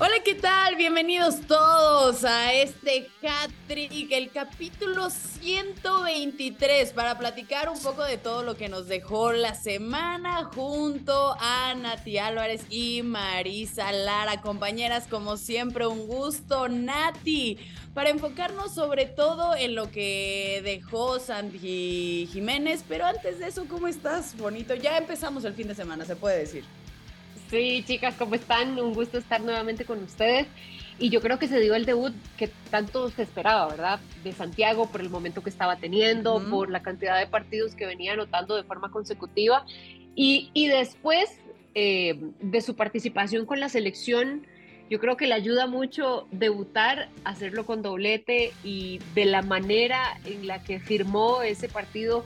Hola, ¿qué tal? Bienvenidos todos a este Hat-Trick, el capítulo 123, para platicar un poco de todo lo que nos dejó la semana junto a Nati Álvarez y Marisa Lara. Compañeras, como siempre, un gusto, Nati, para enfocarnos sobre todo en lo que dejó Sandy Jiménez. Pero antes de eso, ¿cómo estás? Bonito. Ya empezamos el fin de semana, se puede decir. Sí, chicas, ¿cómo están? Un gusto estar nuevamente con ustedes. Y yo creo que se dio el debut que tanto se esperaba, ¿verdad? De Santiago por el momento que estaba teniendo, por la cantidad de partidos que venía anotando de forma consecutiva. Y, y después eh, de su participación con la selección, yo creo que le ayuda mucho debutar, hacerlo con doblete y de la manera en la que firmó ese partido.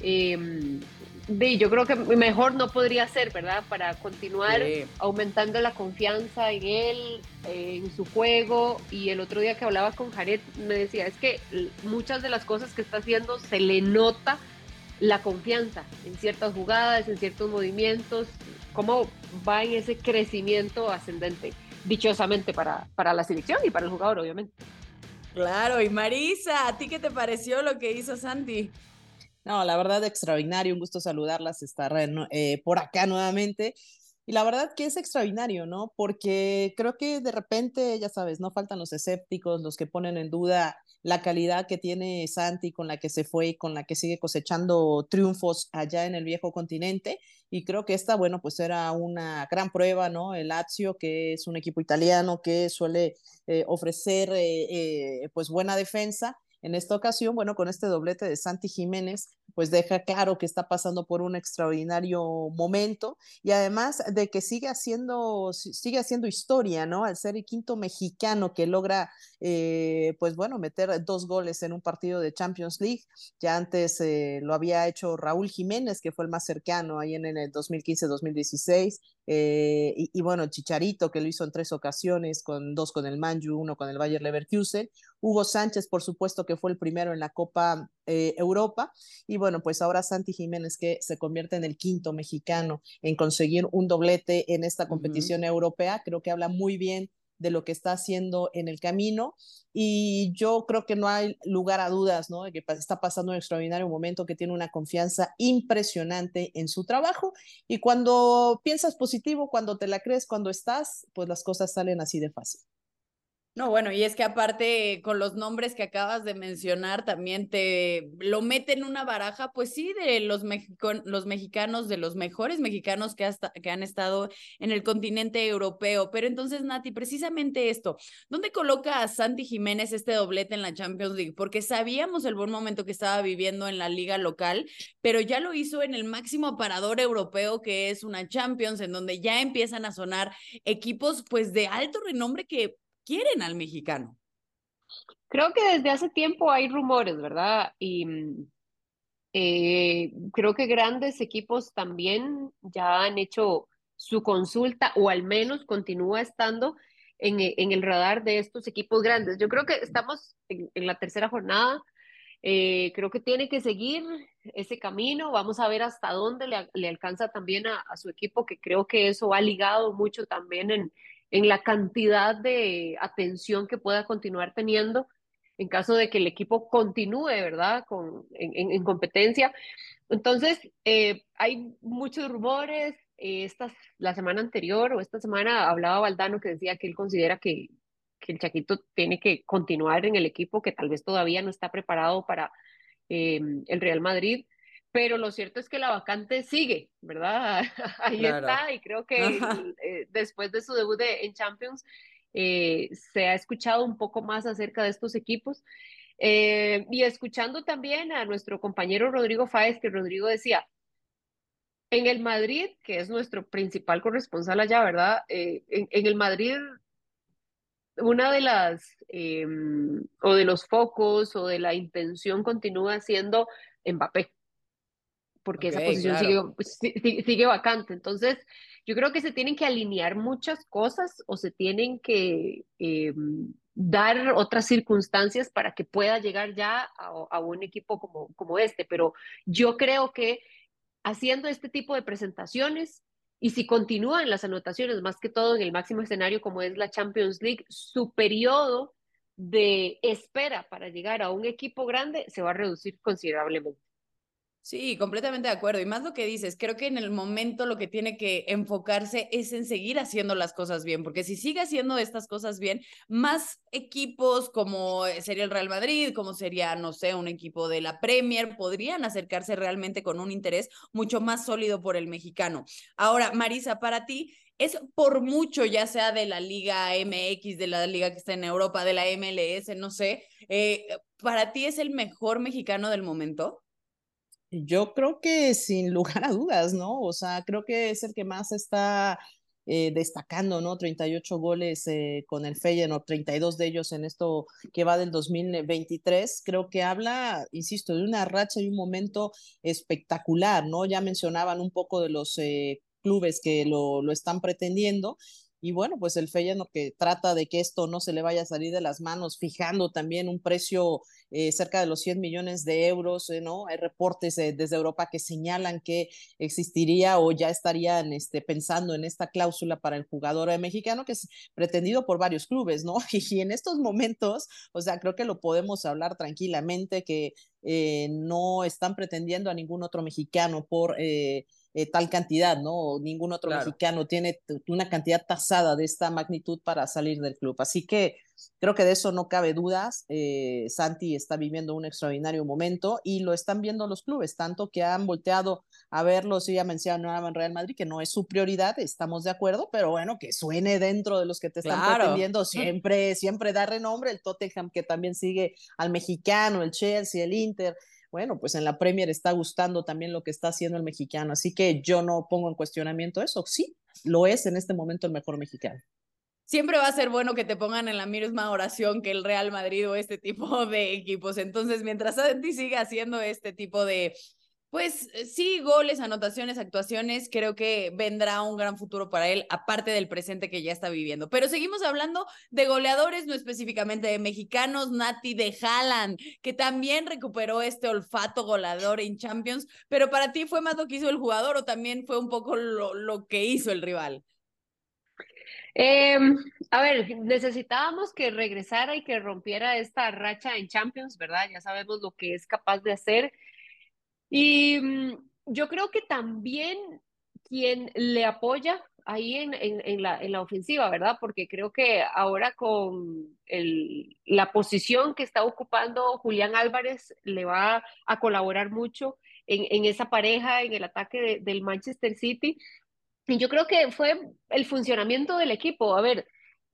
Eh, yo creo que mejor no podría ser, ¿verdad? Para continuar aumentando la confianza en él, en su juego. Y el otro día que hablaba con Jared, me decía, es que muchas de las cosas que está haciendo se le nota la confianza en ciertas jugadas, en ciertos movimientos, cómo va en ese crecimiento ascendente, dichosamente para, para la selección y para el jugador, obviamente. Claro, y Marisa, ¿a ti qué te pareció lo que hizo Santi? No, la verdad, extraordinario, un gusto saludarlas, estar eh, por acá nuevamente. Y la verdad que es extraordinario, ¿no? Porque creo que de repente, ya sabes, no faltan los escépticos, los que ponen en duda la calidad que tiene Santi con la que se fue y con la que sigue cosechando triunfos allá en el viejo continente. Y creo que esta, bueno, pues era una gran prueba, ¿no? El Lazio, que es un equipo italiano que suele eh, ofrecer, eh, pues, buena defensa en esta ocasión, bueno, con este doblete de Santi Jiménez, pues deja claro que está pasando por un extraordinario momento y además de que sigue haciendo, sigue haciendo historia, ¿no? Al ser el quinto mexicano que logra, eh, pues bueno, meter dos goles en un partido de Champions League. Ya antes eh, lo había hecho Raúl Jiménez, que fue el más cercano ahí en, en el 2015-2016. Eh, y, bueno, Chicharito, que lo hizo en tres ocasiones, con dos con el Manju, uno con el Bayer Leverkusen. Hugo Sánchez, por supuesto, que fue el primero en la Copa Europa. Y bueno, pues ahora Santi Jiménez, que se convierte en el quinto mexicano en conseguir un doblete en esta competición europea, creo que habla muy bien de lo que está haciendo en el camino y yo creo que no hay lugar a dudas, ¿no? De que está pasando un extraordinario momento, que tiene una confianza impresionante en su trabajo y cuando piensas positivo, cuando te la crees, cuando estás, pues las cosas salen así de fácil. No, bueno, y es que aparte con los nombres que acabas de mencionar, también te lo meten en una baraja, pues sí, de los, los mexicanos, de los mejores mexicanos que, hasta, que han estado en el continente europeo. Pero entonces, Nati, precisamente esto, ¿dónde coloca a Santi Jiménez este doblete en la Champions League? Porque sabíamos el buen momento que estaba viviendo en la liga local, pero ya lo hizo en el máximo aparador europeo que es una Champions, en donde ya empiezan a sonar equipos pues de alto renombre que quieren al mexicano. Creo que desde hace tiempo hay rumores, ¿verdad? Y mm, eh, creo que grandes equipos también ya han hecho su consulta o al menos continúa estando en, e, el radar de estos equipos grandes. Yo creo que estamos en, la tercera jornada. Eh, creo que tiene que seguir ese camino. Vamos a ver hasta dónde le, alcanza también a, su equipo, que creo que eso ha ligado mucho también en, en la cantidad de atención que pueda continuar teniendo en caso de que el equipo continúe, ¿verdad?, Con, en, competencia. Entonces, eh, hay muchos rumores. Eh, la semana anterior o esta semana hablaba Valdano que decía que él considera que, que, el Chaquito tiene que continuar en el equipo, que tal vez todavía no está preparado para eh, el Real Madrid pero lo cierto es que la vacante sigue, ¿verdad? Ahí está, y creo que eh, después de su debut en Champions eh, se ha escuchado un poco más acerca de estos equipos. Eh, y escuchando también a nuestro compañero Rodrigo Fáez, que Rodrigo decía, en el Madrid, que es nuestro principal corresponsal allá, ¿verdad? en, en, el Madrid, una de las, em, o de los focos, o de la intención continúa siendo Mbappé porque esa posición sigue, sigue, vacante. Entonces, yo creo que se tienen que alinear muchas cosas o se tienen que, eh, dar otras circunstancias para que pueda llegar ya a, a un equipo como, como este. Pero yo creo que haciendo este tipo de presentaciones y si continúan las anotaciones, más que todo en el máximo escenario como es la Champions League, su periodo de espera para llegar a un equipo grande se va a reducir considerablemente. Sí, completamente de acuerdo. Y más lo que dices, creo que en el momento lo que tiene que enfocarse es en seguir haciendo las cosas bien, porque si sigue haciendo estas cosas bien, más equipos como sería el Real Madrid, como sería, no sé, un equipo de la Premier, podrían acercarse realmente con un interés mucho más sólido por el mexicano. Ahora, Marisa, para ti, es por mucho, ya sea de la Liga MX, de la Liga que está en Europa, de la MLS, no sé, eh, ¿para ti es el mejor mexicano del momento? Yo creo que sin lugar a dudas, ¿no? O sea, creo que es el que más está eh, destacando, ¿no? 38 goles eh, con el Feyenoord, 32 de ellos en esto que va del 2023. Creo que habla, insisto, de una racha y un momento espectacular, ¿no? Ya mencionaban un poco de los eh, clubes que lo, lo están pretendiendo y bueno, pues el Feyenoord que trata de que esto no se le vaya a salir de las manos, fijando también un precio eh, cerca de los 100 millones de euros, eh, ¿no? Hay reportes desde Europa que señalan que existiría o ya estarían este, pensando en esta cláusula para el jugador mexicano que es pretendido por varios clubes, ¿no? Y, en estos momentos, o sea, creo que lo podemos hablar tranquilamente que eh, no están pretendiendo a ningún otro mexicano por eh, tal cantidad, ¿no? Ningún otro mexicano tiene una cantidad tasada de esta magnitud para salir del club. Así que creo que de eso no cabe dudas. Eh, Santi está viviendo un extraordinario momento y lo están viendo los clubes, tanto que han volteado a verlo, si ya mencionaba en Real Madrid, que no es su prioridad, estamos de acuerdo, pero bueno, que suene dentro de los que te están pretendiendo, siempre, siempre da renombre, el Tottenham que también sigue al mexicano, el Chelsea, el Inter, bueno, pues en la Premier está gustando también lo que está haciendo el mexicano, así que yo no pongo en cuestionamiento eso, sí, lo es en este momento el mejor mexicano. Siempre va a ser bueno que te pongan en la misma oración que el Real Madrid o este tipo de equipos. Entonces, mientras Santi siga haciendo este tipo de pues eh, sí, goles, anotaciones, actuaciones, creo que vendrá un gran futuro para él, aparte del presente que ya está viviendo. Pero seguimos hablando de goleadores, no específicamente de mexicanos, Nati de Haaland, que también recuperó este olfato goleador en Champions, pero para ti fue más lo que hizo el jugador o también fue un poco lo, lo que hizo el rival. Em, a ver, necesitábamos que regresara y que rompiera esta racha en Champions, ¿verdad? Ya sabemos lo que es capaz de hacer. Y mm, yo creo que también quien le apoya ahí en, en, la, en la ofensiva, ¿verdad? Porque creo que ahora con el, la posición que está ocupando Julián Álvarez le va a colaborar mucho en, en esa pareja, en el ataque del Manchester City. Y yo creo que fue el funcionamiento del equipo. A ver,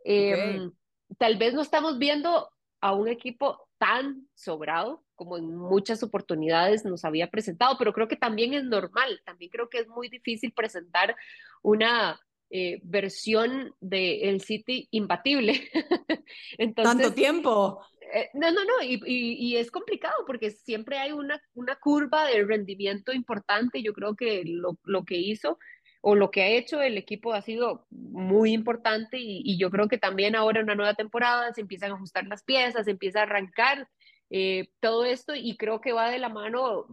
em, tal vez no estamos viendo a un equipo tan sobrado como en muchas oportunidades nos había presentado, pero creo que también es normal, también creo que es muy difícil presentar una eh, versión del el City imbatible. Entonces, Tanto tiempo. Eh, no, no, no, y, y, es complicado porque siempre hay una, una curva de rendimiento importante. Yo creo que lo, lo que hizo o lo que ha hecho el equipo ha sido muy importante y, yo creo que también ahora una nueva temporada se empiezan a ajustar las piezas, se empieza a arrancar eh, todo esto y creo que va de la mano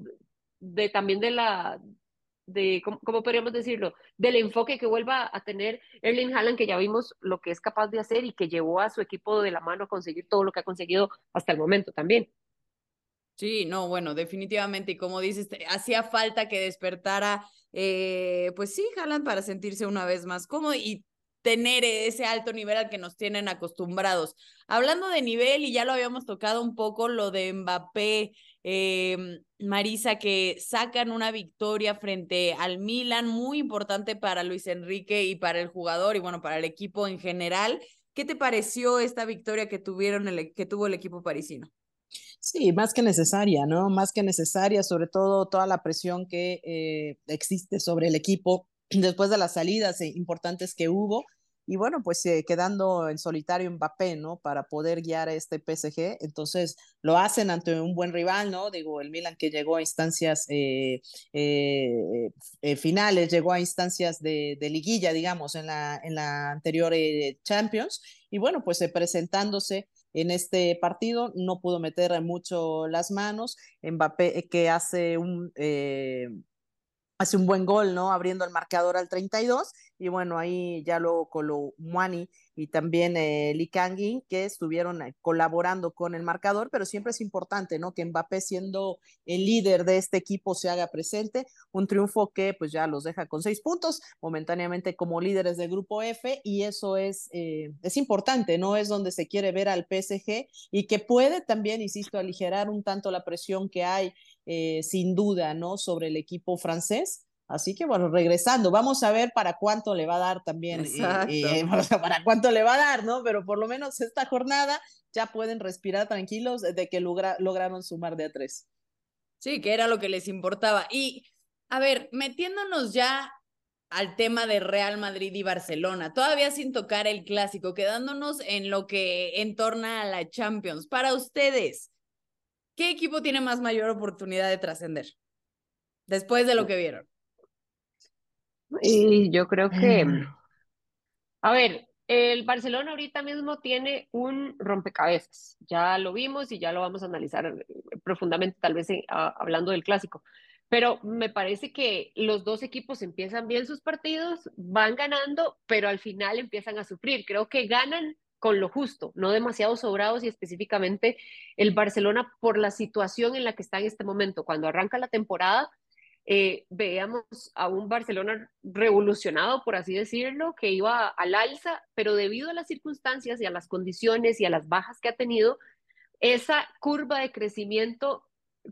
de también de la, de, ¿cómo, podríamos decirlo? Del enfoque que vuelva a tener Erling Haaland, que ya vimos lo que es capaz de hacer y que llevó a su equipo de la mano a conseguir todo lo que ha conseguido hasta el momento también. Sí, no, bueno, definitivamente. Y como dices, hacía falta que despertara, eh, pues sí, Haaland para sentirse una vez más cómodo y tener ese alto nivel al que nos tienen acostumbrados. Hablando de nivel, y ya lo habíamos tocado un poco, lo de Mbappé, eh, Marisa, que sacan una victoria frente al Milan, muy importante para Luis Enrique y para el jugador y bueno, para el equipo en general. ¿Qué te pareció esta victoria que tuvieron el, que tuvo el equipo parisino? Sí, más que necesaria, ¿no? Más que necesaria, sobre todo toda la presión que eh, existe sobre el equipo después de las salidas eh, importantes que hubo. Y bueno, pues eh, quedando en solitario Mbappé, ¿no? Para poder guiar a este PSG. Entonces lo hacen ante un buen rival, ¿no? Digo, el Milan que llegó a instancias finales, llegó a instancias de, de, liguilla, digamos, en la, en la anterior Champions. Y bueno, pues presentándose en este partido, no pudo meter mucho las manos, Mbappé eh, que hace un... Eh, hace un buen gol, ¿no? Abriendo el marcador al 32 y bueno, ahí ya luego Colo Muani y también eh, que estuvieron eh, colaborando con el marcador, pero siempre es importante, ¿no? Que Mbappé siendo el líder de este equipo se haga presente, un triunfo que pues ya los deja con seis puntos momentáneamente como líderes del grupo F y eso es, eh, es importante, ¿no? Es donde se quiere ver al PSG y que puede también, insisto, aligerar un tanto la presión que hay eh, sin duda, ¿no? Sobre el equipo francés. Así que bueno, regresando, vamos a ver para cuánto le va a dar también, eh, para cuánto le va a dar, ¿no? Pero por lo menos esta jornada ya pueden respirar tranquilos de que lograron sumar de a tres. Sí, que era lo que les importaba. Y a ver, metiéndonos ya al tema de Real Madrid y Barcelona, todavía sin tocar el clásico, quedándonos en lo que entorna a la Champions. Para ustedes, ¿qué equipo tiene más mayor oportunidad de trascender después de lo que vieron? Y yo creo que, a ver, el Barcelona ahorita mismo tiene un rompecabezas. Ya lo vimos y ya lo vamos a analizar profundamente, tal vez hablando del clásico. Pero me parece que los dos equipos empiezan bien sus partidos, van ganando, pero al final empiezan a sufrir. Creo que ganan con lo justo, no demasiado sobrados y específicamente el Barcelona por la situación en la que está en este momento. Cuando arranca la temporada, eh, veíamos a un Barcelona revolucionado, por así decirlo, que iba al alza, pero debido a las circunstancias y a las condiciones y a las bajas que ha tenido, esa curva de crecimiento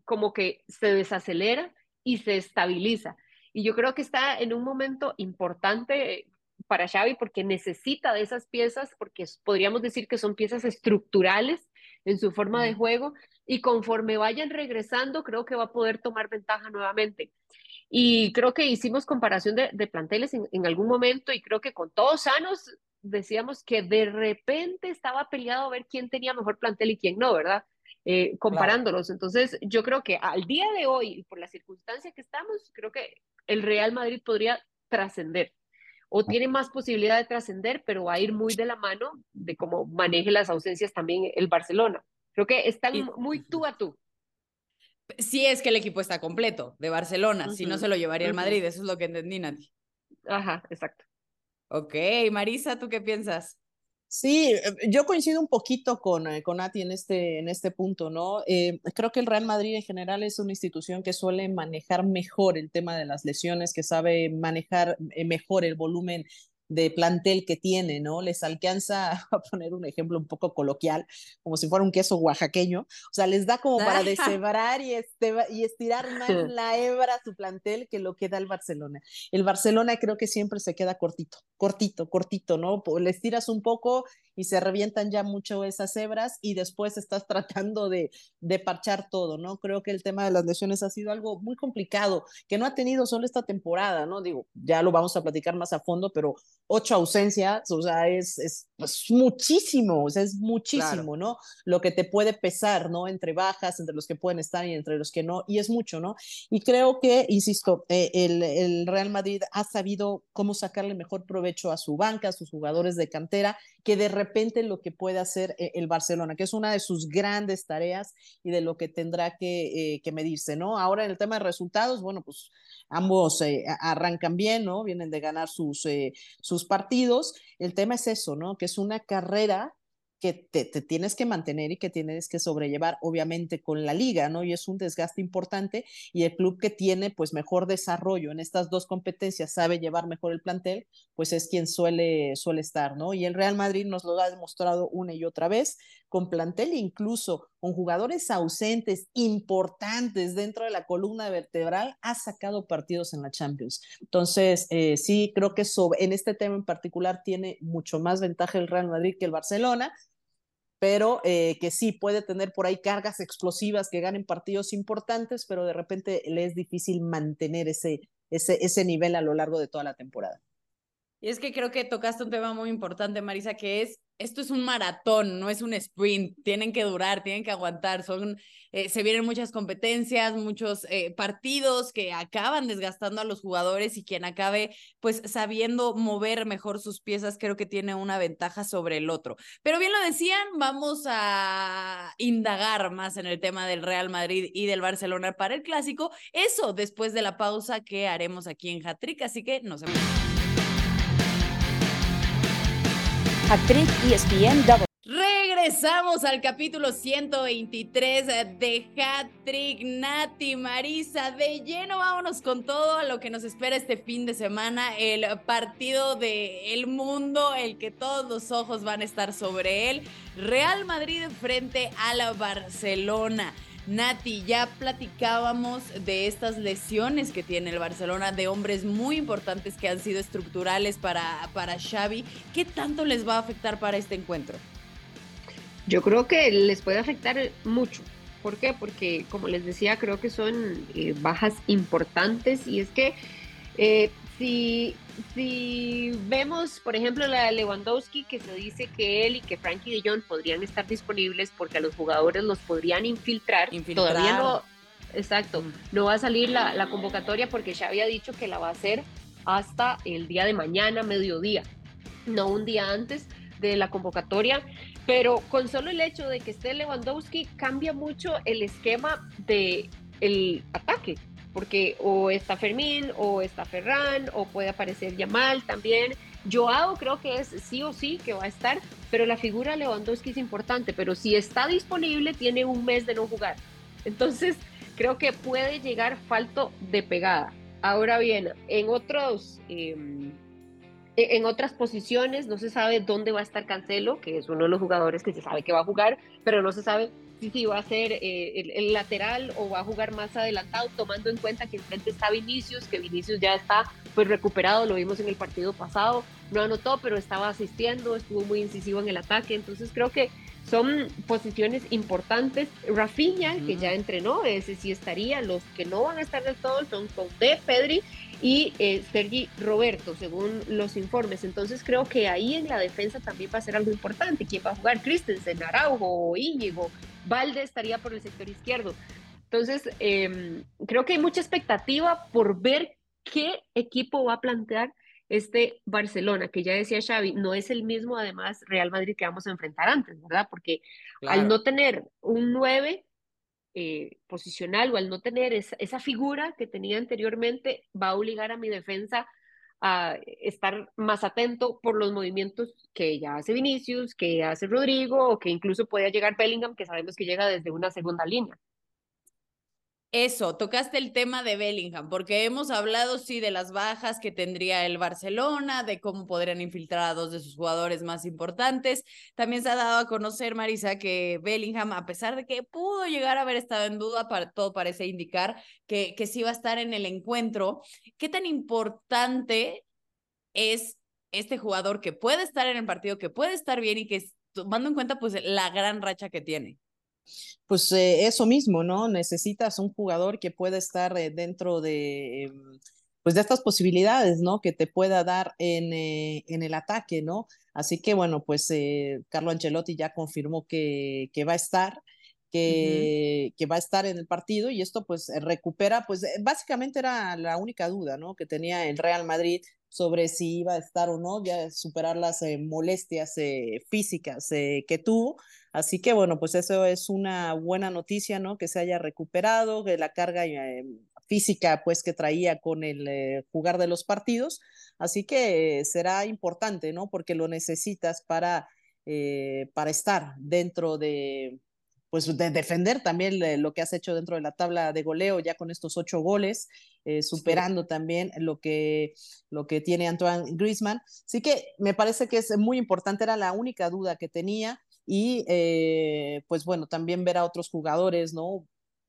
como que se desacelera y se estabiliza. Y yo creo que está en un momento importante para Xavi porque necesita de esas piezas, porque podríamos decir que son piezas estructurales en su forma de juego y conforme vayan regresando creo que va a poder tomar ventaja nuevamente. Y creo que hicimos comparación de, planteles en, algún momento y creo que con todos sanos decíamos que de repente estaba peleado a ver quién tenía mejor plantel y quién no, ¿verdad? Eh, comparándolos. Entonces, yo creo que al día de hoy, por la circunstancia que estamos, creo que el Real Madrid podría trascender o tiene más posibilidad de trascender, pero va a ir muy de la mano de cómo maneje las ausencias también el Barcelona. Creo que están muy tú a tú. Sí es que el equipo está completo de Barcelona, si no se lo llevaría el Madrid, eso es lo que entendí, Nati. Ajá, exacto. Ok, Marisa, ¿tú qué piensas? Sí, eh, yo coincido un poquito con, eh, con Ati en este, en este punto, ¿no? Eh, creo que el Real Madrid en general es una institución que suele manejar mejor el tema de las lesiones, que sabe manejar mejor el volumen de plantel que tiene, ¿no? Les alcanza, a poner un ejemplo un poco coloquial, como si fuera un queso oaxaqueño, o sea, les da como para deshebrar y, este, y estirar más la hebra su plantel que lo que da el Barcelona. El Barcelona creo que siempre se queda cortito, cortito, cortito, ¿no? Les tiras un poco y se revientan ya mucho esas hebras y después estás tratando de, de parchar todo, ¿no? Creo que el tema de las lesiones ha sido algo muy complicado, que no ha tenido solo esta temporada, ¿no? Digo, ya lo vamos a platicar más a fondo, pero ocho ausencias, o sea, es, es pues, muchísimo, o sea, es muchísimo, ¿no? Lo que te puede pesar, ¿no? Entre bajas, entre los que pueden estar y entre los que no, y es mucho, ¿no? Y creo que, insisto, eh, el, el Real Madrid ha sabido cómo sacarle mejor provecho a su banca, a sus jugadores de cantera, que de repente lo que puede hacer eh, el Barcelona, que es una de sus grandes tareas y de lo que tendrá que, eh, que medirse, ¿no? Ahora en el tema de resultados, bueno, pues ambos eh, arrancan bien, ¿no? Vienen de ganar sus, sus partidos. El tema es eso, ¿no? Que es una carrera que te, tienes que mantener y que tienes que sobrellevar, obviamente, con la liga, ¿no? Y es un desgaste importante y el club que tiene, pues, mejor desarrollo en estas dos competencias, sabe llevar mejor el plantel, pues es quien suele, suele estar, ¿no? Y el Real Madrid nos lo ha demostrado una y otra vez, con plantel incluso con jugadores ausentes importantes dentro de la columna vertebral, ha sacado partidos en la Champions. Entonces, eh, sí, creo que sobre, en este tema en particular tiene mucho más ventaja el Real Madrid que el Barcelona, pero eh, que sí puede tener por ahí cargas explosivas que ganen partidos importantes, pero de repente le es difícil mantener ese, ese, ese nivel a lo largo de toda la temporada. Y es que creo que tocaste un tema muy importante, Marisa, que es esto es un maratón, no es un sprint, tienen que durar, tienen que aguantar, son, eh, se vienen muchas competencias, muchos eh, partidos que acaban desgastando a los jugadores y quien acabe pues sabiendo mover mejor sus piezas creo que tiene una ventaja sobre el otro. Pero bien lo decían, vamos a indagar más en el tema del Real Madrid y del Barcelona para el clásico, eso después de la pausa que haremos aquí en Hatrick, así que nos vemos. Actriz ESPN W. Regresamos al capítulo 123 de Hat-Trick Nati Marisa. De lleno, vámonos con todo a lo que nos espera este fin de semana. El partido de mundo, el que todos los ojos van a estar sobre él. Real Madrid frente a la Barcelona. Nati, ya platicábamos de estas lesiones que tiene el Barcelona, de hombres muy importantes que han sido estructurales para, para Xavi. ¿Qué tanto les va a afectar para este encuentro? Yo creo que les puede afectar mucho. ¿Por qué? Porque, como les decía, creo que son eh, bajas importantes y es que eh, si, si vemos, por ejemplo, la de Lewandowski, que se dice que él y que Frankie de Jong podrían estar disponibles porque a los jugadores los podrían infiltrar, todavía no, exacto, no va a salir la, la convocatoria porque ya había dicho que la va a hacer hasta el día de mañana, mediodía, no un día antes de la convocatoria, pero con solo el hecho de que esté Lewandowski cambia mucho el esquema de el porque o está Fermín o está Ferran o puede aparecer Yamal también. Joao creo que es sí o sí que va a estar, pero la figura Lewandowski es importante, pero si está disponible tiene un mes de no jugar. Entonces creo que puede llegar falto de pegada. Ahora bien, en otros... Em, e, en otras posiciones no se sabe dónde va a estar Cancelo, que es uno de los jugadores que se sabe que va a jugar, pero no se sabe si, si va a ser eh, el, lateral o va a jugar más adelantado, tomando en cuenta que enfrente está Vinicius, que Vinicius ya está pues recuperado, lo vimos en el partido pasado, no anotó, pero estaba asistiendo, estuvo muy incisivo en el ataque, entonces creo que son posiciones importantes. Rafinha, que ya entrenó, ese sí estaría, los que no van a estar del todo son Conte, Pedri y eh, Sergi Roberto, según los informes. Entonces creo que ahí en la defensa también va a ser algo importante. ¿Quién va a jugar? Christensen, Araujo o Íñigo. Valde estaría por el sector izquierdo. Entonces, em, creo que hay mucha expectativa por ver qué equipo va a plantear este Barcelona, que ya decía Xavi, no es el mismo además Real Madrid que vamos a enfrentar antes, ¿verdad? Porque al no tener un 9 eh, posicional o al no tener esa, esa, figura que tenía anteriormente, va a obligar a mi defensa a estar más atento por los movimientos que ya hace Vinicius, que hace Rodrigo o que incluso pueda llegar Bellingham, que sabemos que llega desde una segunda línea. Eso, tocaste el tema de Bellingham, porque hemos hablado, sí, de las bajas que tendría el Barcelona, de cómo podrían infiltrar a dos de sus jugadores más importantes. También se ha dado a conocer, Marisa, que Bellingham, a pesar de que pudo llegar a haber estado en duda, para, todo parece indicar que, que sí va a estar en el encuentro. ¿Qué tan importante es este jugador que puede estar en el partido, que puede estar bien y que, tomando en cuenta, pues, la gran racha que tiene? Pues eh, eso mismo, ¿no? Necesitas un jugador que pueda estar eh, dentro de, em, pues de estas posibilidades, ¿no? Que te pueda dar en, eh, en el ataque, ¿no? Así que bueno, pues Carlo Ancelotti ya confirmó que, que va a estar. Que, que, va a estar en el partido y esto pues recupera, pues básicamente era la única duda, ¿no? Que tenía el Real Madrid sobre si iba a estar o no, ya superar las molestias físicas que tuvo, Así que bueno, pues eso es una buena noticia, ¿no? Que se haya recuperado, que la carga eh, física pues que traía con el eh, jugar de los partidos. Así que será importante, ¿no? Porque lo necesitas para, eh, para estar dentro de, pues de defender también lo que has hecho dentro de la tabla de goleo ya con estos ocho goles, superando también lo que, lo que tiene Antoine Griezmann. Así que me parece que es muy importante, era la única duda que tenía y eh, pues bueno, también ver a otros jugadores, ¿no?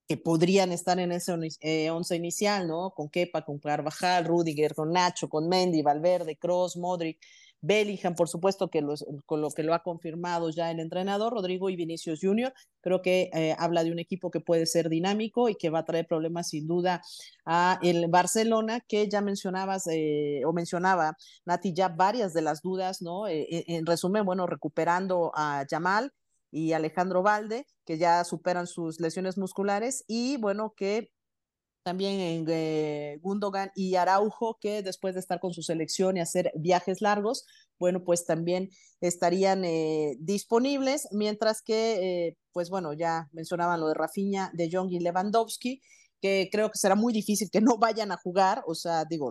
Que podrían estar en ese eh, once inicial, ¿no? Con Kepa, con Carvajal, Rudiger, con Nacho, con Mendy, Valverde, Cross, Modric, Bellingham, por supuesto, que con lo que lo ha confirmado ya el entrenador, Rodrigo y Vinicius Junior. Creo que eh, habla de un equipo que puede ser dinámico y que va a traer problemas sin duda a el Barcelona, que ya mencionabas eh, o mencionaba Nati ya varias de las dudas, ¿no? Eh, en resumen, bueno, recuperando a Yamal y Alejandro Valde, que ya superan sus lesiones musculares y bueno, que también en eh, Gundogan y Araujo, que después de estar con su selección y hacer viajes largos, bueno, pues también estarían eh, disponibles, mientras que, eh, pues bueno, ya mencionaban lo de Rafinha, de Jong y Lewandowski, que creo que será muy difícil que no vayan a jugar, o sea, digo,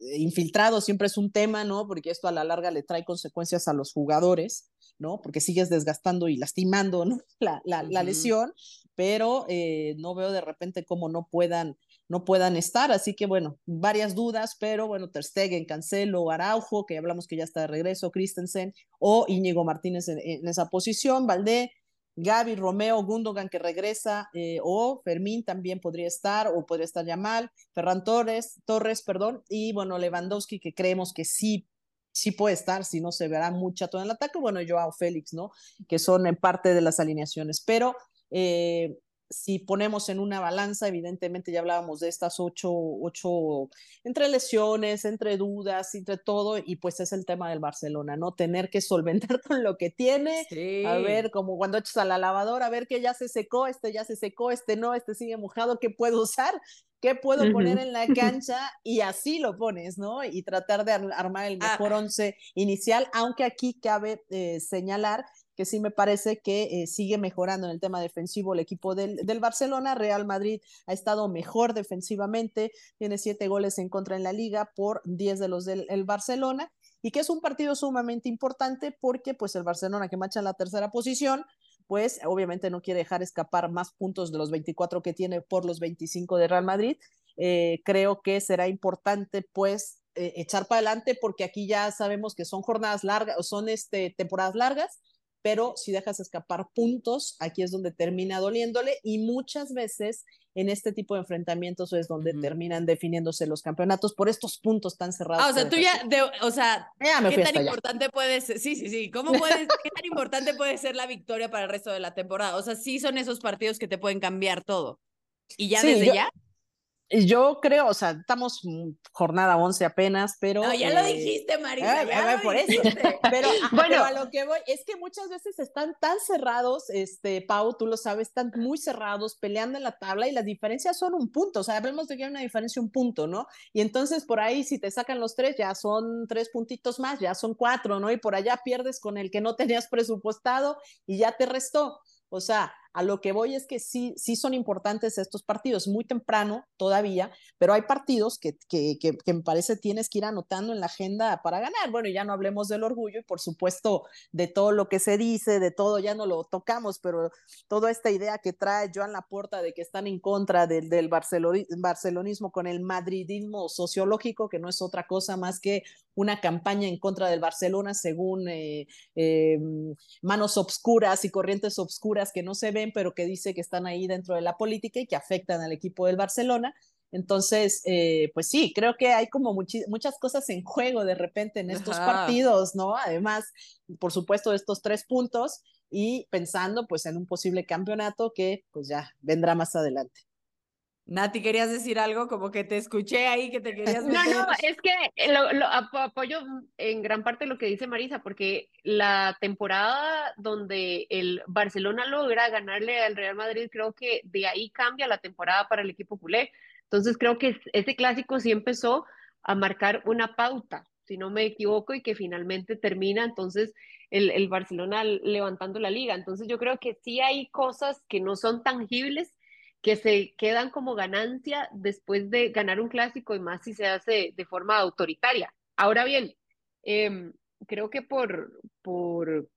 infiltrado siempre es un tema, ¿no? Porque esto a la larga le trae consecuencias a los jugadores, ¿no? Porque sigues desgastando y lastimando, ¿no? La, la, la lesión, pero eh, no veo de repente cómo no puedan, no puedan estar. Así que bueno, varias dudas, pero bueno, Ter Stegen, Cancelo, Araujo, que hablamos que ya está de regreso, Christensen o Íñigo Martínez en, esa posición, Valdé, Gaby, Romeo, Gundogan que regresa, eh, o Fermín también podría estar, o podría estar Yamal, Ferran Torres, Torres, perdón, y bueno, Lewandowski que creemos que sí sí puede estar, si no se verá mucha todo en el ataque, bueno, Joao Félix, ¿no? Que son en parte de las alineaciones, pero eh, si ponemos en una balanza, evidentemente ya hablábamos de estas ocho, ocho, entre lesiones, entre dudas, entre todo, y pues es el tema del Barcelona, ¿no? Tener que solventar con lo que tiene, a ver, como cuando echas a la lavadora, a ver que ya se secó, este ya se secó, este no, este sigue mojado, ¿qué puedo usar? ¿Qué puedo poner en la cancha? Y así lo pones, ¿no? Y tratar de armar el ah. mejor once inicial, aunque aquí cabe eh, señalar que sí me parece que eh, sigue mejorando en el tema defensivo el equipo del, del, Barcelona. Real Madrid ha estado mejor defensivamente, tiene siete goles en contra en la liga por diez de los del Barcelona y que es un partido sumamente importante porque pues el Barcelona que marcha en la tercera posición pues obviamente no quiere dejar escapar más puntos de los 24 que tiene por los 25 de Real Madrid. Eh, creo que será importante pues eh, echar para adelante porque aquí ya sabemos que son jornadas largas, son este, temporadas largas pero si dejas escapar puntos, aquí es donde termina doliéndole y muchas veces en este tipo de enfrentamientos es donde terminan definiéndose los campeonatos por estos puntos tan cerrados. Ah, o sea, tú ya, o sea, ¿qué tan importante puede ser? Sí, sí, sí, ¿cómo puedes, qué tan importante puede ser la victoria para el resto de la temporada? O sea, sí son esos partidos que te pueden cambiar todo. ¿Y ya desde ya? Yo creo, o sea, estamos jornada 11 apenas, pero... No, ya lo eh, dijiste, Marisa, ya por eso. Pero, bueno, a lo que voy es que muchas veces están tan cerrados, este, Pau, tú lo sabes, están muy cerrados, peleando en la tabla y las diferencias son un punto, o sea, hablemos de que hay una diferencia un punto, ¿no? Y entonces por ahí si te sacan los tres, ya son tres puntitos más, ya son cuatro, ¿no? Y por allá pierdes con el que no tenías presupuestado y ya te restó. O sea, a lo que voy es que sí, sí son importantes estos partidos, muy temprano todavía, pero hay partidos que, que, que, me parece tienes que ir anotando en la agenda para ganar. Bueno, ya no hablemos del orgullo y por supuesto de todo lo que se dice, de todo, ya no lo tocamos, pero toda esta idea que trae Joan Laporta de que están en contra del, del barcelonismo con el madridismo sociológico, que no es otra cosa más que una campaña en contra del Barcelona según eh, eh, manos obscuras y corrientes obscuras que no se ven pero que dice que están ahí dentro de la política y que afectan al equipo del Barcelona. Entonces, eh, pues sí, creo que hay como muchas cosas en juego de repente en estos partidos, ¿no? Además, por supuesto, de estos tres puntos y pensando pues en un posible campeonato que pues ya vendrá más adelante. Nati, ¿querías decir algo? Como que te escuché ahí, que te querías No, no, es que lo, apoyo en gran parte lo que dice Marisa, porque la temporada donde el Barcelona logra ganarle al Real Madrid, creo que de ahí cambia la temporada para el equipo culé. Entonces creo que ese clásico sí empezó a marcar una pauta, si no me equivoco, y que finalmente termina entonces el, el Barcelona levantando la liga. Entonces yo creo que sí hay cosas que no son tangibles que se quedan como ganancia después de ganar un clásico y más si se hace de forma autoritaria. Ahora bien, em, creo que por, por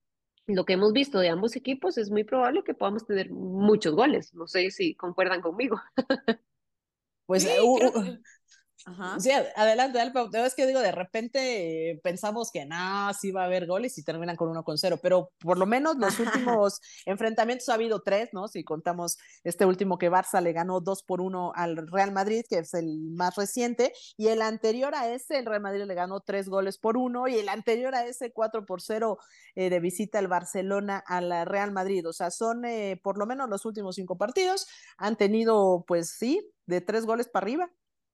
lo que hemos visto de ambos equipos es muy probable que podamos tener muchos goles. No sé si concuerdan conmigo. Pues Ajá. Sí, adelante, adelante. Es que digo, de repente pensamos que nada, sí va a haber goles y terminan con uno con cero, pero por lo menos los últimos enfrentamientos ha habido tres, ¿no? Si contamos este último que Barça le ganó dos por uno al Real Madrid, que es el más reciente, y el anterior a ese, el Real Madrid le ganó tres goles por uno, y el anterior a ese, cuatro por cero eh, de visita el Barcelona al Real Madrid. O sea, son eh, por lo menos los últimos cinco partidos, han tenido, pues sí, de tres goles para arriba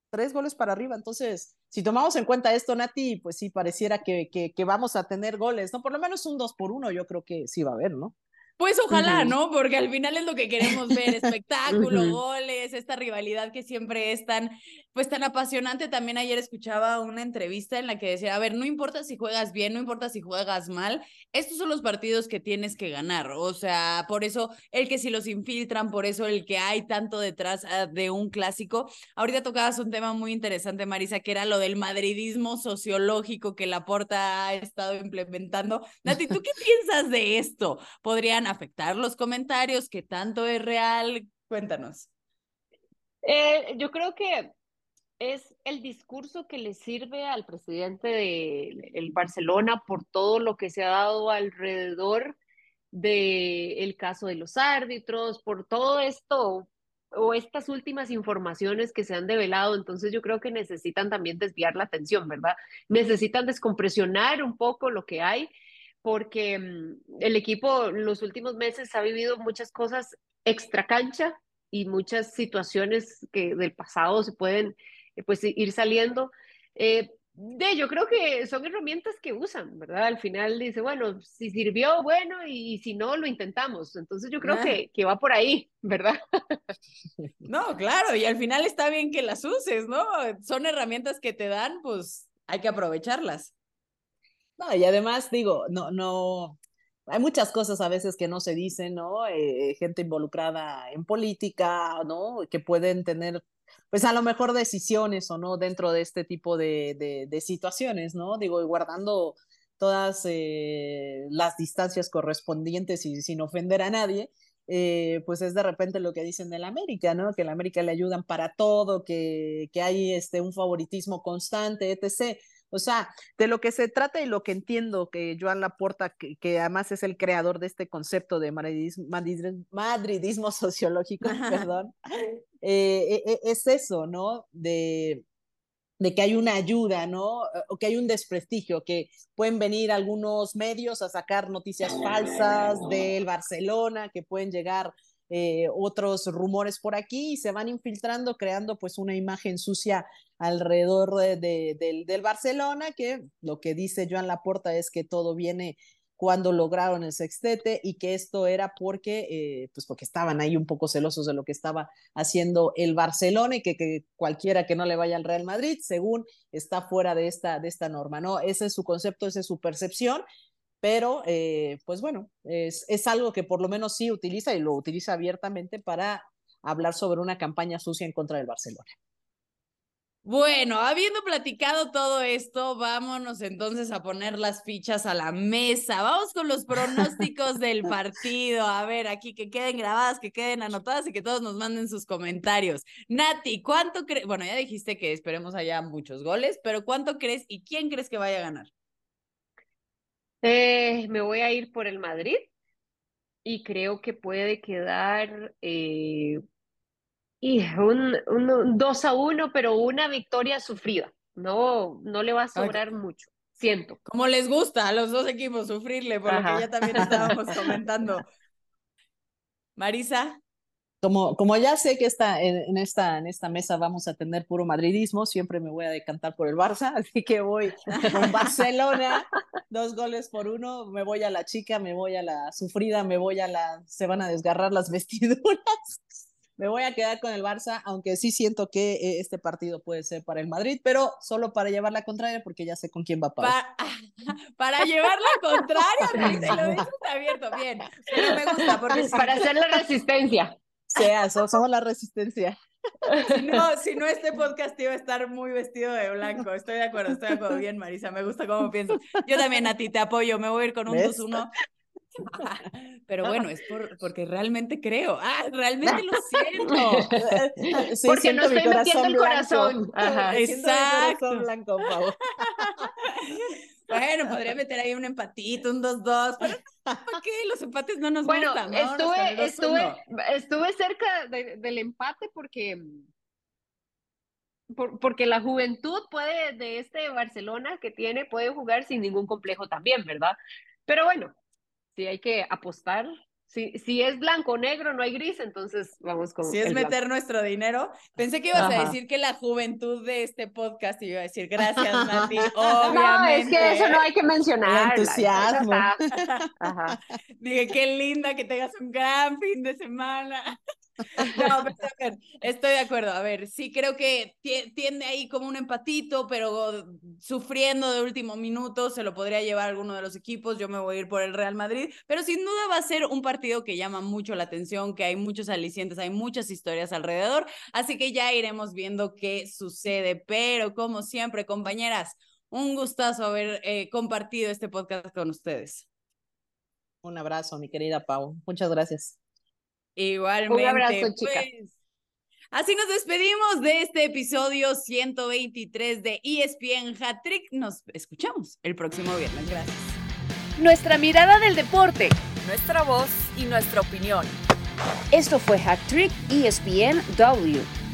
tres goles para arriba. Entonces, si tomamos en cuenta esto, Nati, pues sí, pareciera que, que, que, vamos a tener goles, ¿no? Por lo menos un dos por uno, yo creo que sí va a haber, ¿no? Pues ojalá, ¿no? Porque al final es lo que queremos ver, espectáculo, goles, esta rivalidad que siempre es tan, pues tan apasionante. También ayer escuchaba una entrevista en la que decía, a ver, no importa si juegas bien, no importa si juegas mal, estos son los partidos que tienes que ganar. O sea, por eso el que si los infiltran, por eso el que hay tanto detrás ah, de un clásico. Ahorita tocabas un tema muy interesante, Marisa, que era lo del madridismo sociológico que la Porta ha estado implementando. Nati, ¿tú qué piensas de esto? ¿Podrían afectar los comentarios? ¿Qué tanto es real? Cuéntanos. Eh, yo creo que es el discurso que le sirve al presidente de el Barcelona por todo lo que se ha dado alrededor del el caso de los árbitros, por todo esto o estas últimas informaciones que se han develado, entonces yo creo que necesitan también desviar la atención, ¿verdad? Necesitan descompresionar un poco lo que hay porque mm, el equipo los últimos meses ha vivido muchas cosas extra cancha y muchas situaciones que del pasado se pueden eh, pues ir saliendo. Eh, de, yo creo que son herramientas que usan, ¿verdad? Al final dice, bueno, si sirvió, bueno, y, si no, lo intentamos. Entonces yo creo ah. que, que va por ahí, ¿verdad? No, claro, y al final está bien que las uses, ¿no? Son herramientas que te dan, pues hay que aprovecharlas. No, y además digo, no, no, hay muchas cosas a veces que no se dicen, ¿no? Eh, gente involucrada en política, ¿no? Que pueden tener, pues a lo mejor decisiones o no dentro de este tipo de, de, situaciones, ¿no? Digo, y guardando todas eh, las distancias correspondientes y sin ofender a nadie, eh, pues es de repente lo que dicen de la América, ¿no? Que la América le ayudan para todo, que, que hay este, un favoritismo constante, etc. O sea, de lo que se trata y lo que entiendo que Joan Laporta, que, que además es el creador de este concepto de madridismo, sociológico, perdón, eh, e, e, es eso, ¿no? De, de que hay una ayuda, ¿no? O que hay un desprestigio, que pueden venir algunos medios a sacar noticias falsas del Barcelona, que pueden llegar eh, otros rumores por aquí y se van infiltrando, creando pues una imagen sucia alrededor de, del, Barcelona, que lo que dice Joan Laporta es que todo viene cuando lograron el sextete y que esto era porque, eh, pues porque estaban ahí un poco celosos de lo que estaba haciendo el Barcelona y que, que, cualquiera que no le vaya al Real Madrid, según está fuera de esta, de esta norma, ¿no? Ese es su concepto, esa es su percepción pero eh, pues bueno, es, es, algo que por lo menos sí utiliza y lo utiliza abiertamente para hablar sobre una campaña sucia en contra del Barcelona. Bueno, habiendo platicado todo esto, vámonos entonces a poner las fichas a la mesa. Vamos con los pronósticos del partido. A ver, aquí que queden grabadas, que queden anotadas y que todos nos manden sus comentarios. Nati, ¿cuánto crees? Bueno, ya dijiste que esperemos allá muchos goles, pero ¿cuánto crees y quién crees que vaya a ganar? Eh, me voy a ir por el Madrid y creo que puede quedar eh, y un, un, 2 a 1, pero una victoria sufrida. No, no le va a sobrar mucho, siento. Como les gusta a los dos equipos sufrirle, por lo que ya también estábamos comentando. Marisa como, como ya sé que está en, esta, en esta mesa vamos a tener puro madridismo, siempre me voy a decantar por el Barça, así que voy con Barcelona, dos goles por uno, me voy a la chica, me voy a la sufrida, me voy a la, se van a desgarrar las vestiduras, me voy a quedar con el Barça, aunque sí siento que eh, este partido puede ser para el Madrid, pero solo para llevar la contraria, porque ya sé con quién va a parar. Para, llevar la contraria, lo dices abierto, bien, pero me gusta porque... Para hacer la resistencia sea, somos la resistencia. Si no, si no, este podcast iba a estar muy vestido de blanco. Estoy de acuerdo, estoy de acuerdo. Bien, Marisa, me gusta cómo piensas. Yo también a ti te apoyo, me voy a ir con un 2-1. Pero bueno, es por, porque realmente creo. Ah, realmente lo siento. Sí, Porque siento no mi estoy metiendo el blanco. corazón. Ajá. Siento mi corazón Exacto. blanco. Bueno, podría meter ahí un empatito, un 2-2, pero ¿para qué? Los empates no nos Bueno, gustan. con estuve, 2-1. estuve, estuve cerca de- del empate porque, por- porque la juventud puede, de este Barcelona que tiene, puede jugar sin ningún complejo también, ¿verdad? Pero bueno, si hay que apostar, si, si es blanco o negro, no hay gris, entonces vamos con Si es el blanco. meter nuestro dinero. Pensé que ibas a decir que la juventud de este podcast iba a decir gracias, Mati. No, Obviamente. es que eso no hay que mencionar. entusiasmo. Ajá. Dije, qué linda que tengas un gran fin de semana. No, pero a ver, estoy de acuerdo. A ver, sí creo que tie- tiende ahí como un empatito, pero sufriendo de último minuto se lo podría llevar alguno de los equipos. Yo me voy a ir por el Real Madrid, pero sin duda va a ser un partido que llama mucho la atención, que hay muchos alicientes, hay muchas historias alrededor, así que ya iremos viendo qué sucede. Pero como siempre, compañeras, un gustazo haber eh, compartido este podcast con ustedes. Un abrazo, mi querida Pau. Muchas gracias. Igualmente. Un abrazo, chica. pues, así nos despedimos de este episodio 123 de ESPN Hat Trick. Nos escuchamos el próximo viernes. Gracias. Nuestra mirada del deporte. Nuestra voz y nuestra opinión. Esto fue Hack Trick ESPN W.